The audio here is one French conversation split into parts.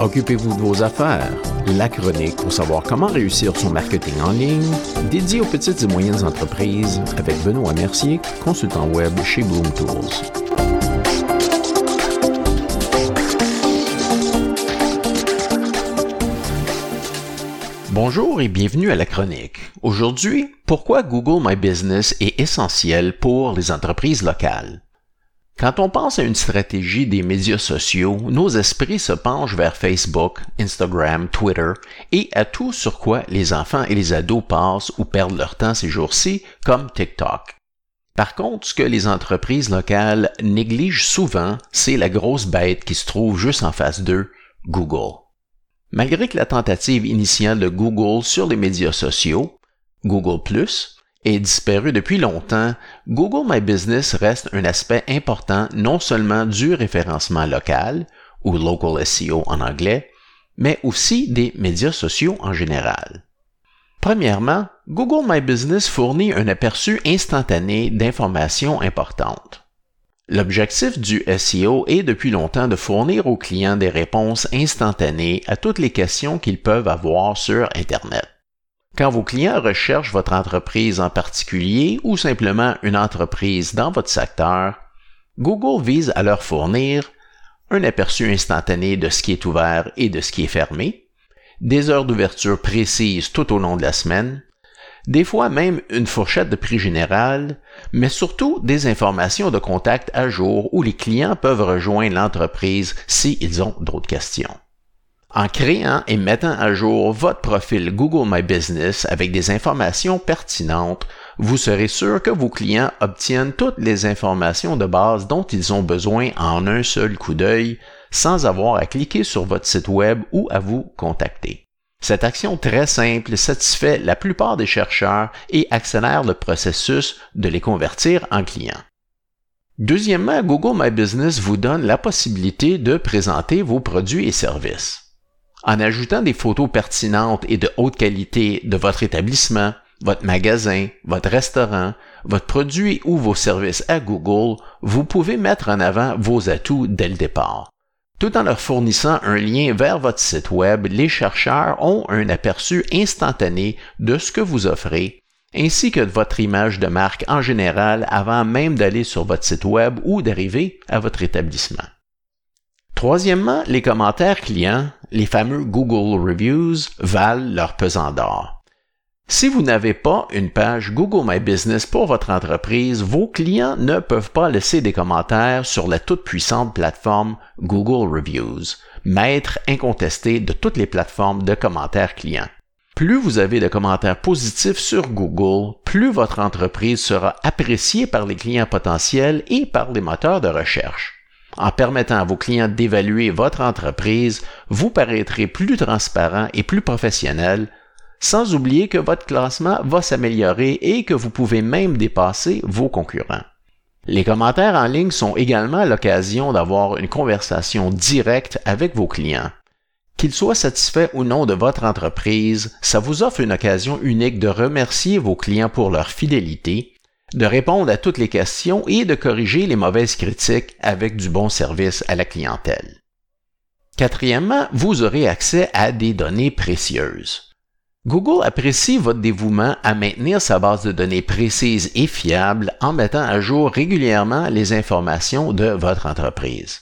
Occupez-vous de vos affaires. La chronique pour savoir comment réussir son marketing en ligne, dédié aux petites et moyennes entreprises avec Benoît Mercier, consultant web chez Bloom Tools. Bonjour et bienvenue à la chronique. Aujourd'hui, pourquoi Google My Business est essentiel pour les entreprises locales? Quand on pense à une stratégie des médias sociaux, nos esprits se penchent vers Facebook, Instagram, Twitter et à tout sur quoi les enfants et les ados passent ou perdent leur temps ces jours-ci, comme TikTok. Par contre, ce que les entreprises locales négligent souvent, c'est la grosse bête qui se trouve juste en face d'eux, Google. Malgré que la tentative initiale de Google sur les médias sociaux, Google ⁇ est disparu depuis longtemps, Google My Business reste un aspect important non seulement du référencement local, ou local SEO en anglais, mais aussi des médias sociaux en général. Premièrement, Google My Business fournit un aperçu instantané d'informations importantes. L'objectif du SEO est depuis longtemps de fournir aux clients des réponses instantanées à toutes les questions qu'ils peuvent avoir sur Internet. Quand vos clients recherchent votre entreprise en particulier ou simplement une entreprise dans votre secteur, Google vise à leur fournir un aperçu instantané de ce qui est ouvert et de ce qui est fermé, des heures d'ouverture précises tout au long de la semaine, des fois même une fourchette de prix général, mais surtout des informations de contact à jour où les clients peuvent rejoindre l'entreprise s'ils ont d'autres questions. En créant et mettant à jour votre profil Google My Business avec des informations pertinentes, vous serez sûr que vos clients obtiennent toutes les informations de base dont ils ont besoin en un seul coup d'œil sans avoir à cliquer sur votre site web ou à vous contacter. Cette action très simple satisfait la plupart des chercheurs et accélère le processus de les convertir en clients. Deuxièmement, Google My Business vous donne la possibilité de présenter vos produits et services. En ajoutant des photos pertinentes et de haute qualité de votre établissement, votre magasin, votre restaurant, votre produit ou vos services à Google, vous pouvez mettre en avant vos atouts dès le départ. Tout en leur fournissant un lien vers votre site web, les chercheurs ont un aperçu instantané de ce que vous offrez, ainsi que de votre image de marque en général avant même d'aller sur votre site web ou d'arriver à votre établissement. Troisièmement, les commentaires clients, les fameux Google Reviews, valent leur pesant d'or. Si vous n'avez pas une page Google My Business pour votre entreprise, vos clients ne peuvent pas laisser des commentaires sur la toute puissante plateforme Google Reviews, maître incontesté de toutes les plateformes de commentaires clients. Plus vous avez de commentaires positifs sur Google, plus votre entreprise sera appréciée par les clients potentiels et par les moteurs de recherche. En permettant à vos clients d'évaluer votre entreprise, vous paraîtrez plus transparent et plus professionnel, sans oublier que votre classement va s'améliorer et que vous pouvez même dépasser vos concurrents. Les commentaires en ligne sont également l'occasion d'avoir une conversation directe avec vos clients. Qu'ils soient satisfaits ou non de votre entreprise, ça vous offre une occasion unique de remercier vos clients pour leur fidélité de répondre à toutes les questions et de corriger les mauvaises critiques avec du bon service à la clientèle. Quatrièmement, vous aurez accès à des données précieuses. Google apprécie votre dévouement à maintenir sa base de données précise et fiable en mettant à jour régulièrement les informations de votre entreprise.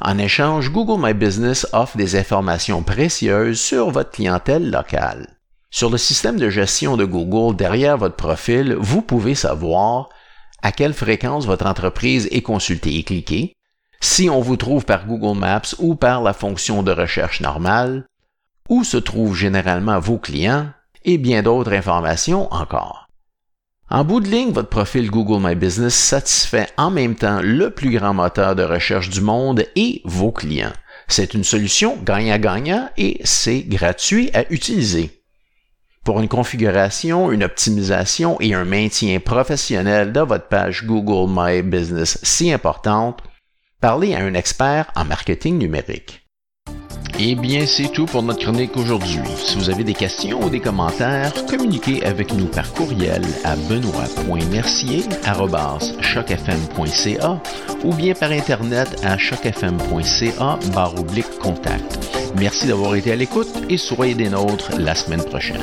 En échange, Google My Business offre des informations précieuses sur votre clientèle locale. Sur le système de gestion de Google derrière votre profil, vous pouvez savoir à quelle fréquence votre entreprise est consultée et cliquée, si on vous trouve par Google Maps ou par la fonction de recherche normale, où se trouvent généralement vos clients et bien d'autres informations encore. En bout de ligne, votre profil Google My Business satisfait en même temps le plus grand moteur de recherche du monde et vos clients. C'est une solution gagnant-gagnant et c'est gratuit à utiliser. Pour une configuration, une optimisation et un maintien professionnel de votre page Google My Business si importante, parlez à un expert en marketing numérique. Eh bien, c'est tout pour notre chronique aujourd'hui. Si vous avez des questions ou des commentaires, communiquez avec nous par courriel à benoît.mercier.chocfm.ca ou bien par Internet à chocfm.ca contact. Merci d'avoir été à l'écoute et soyez des nôtres la semaine prochaine.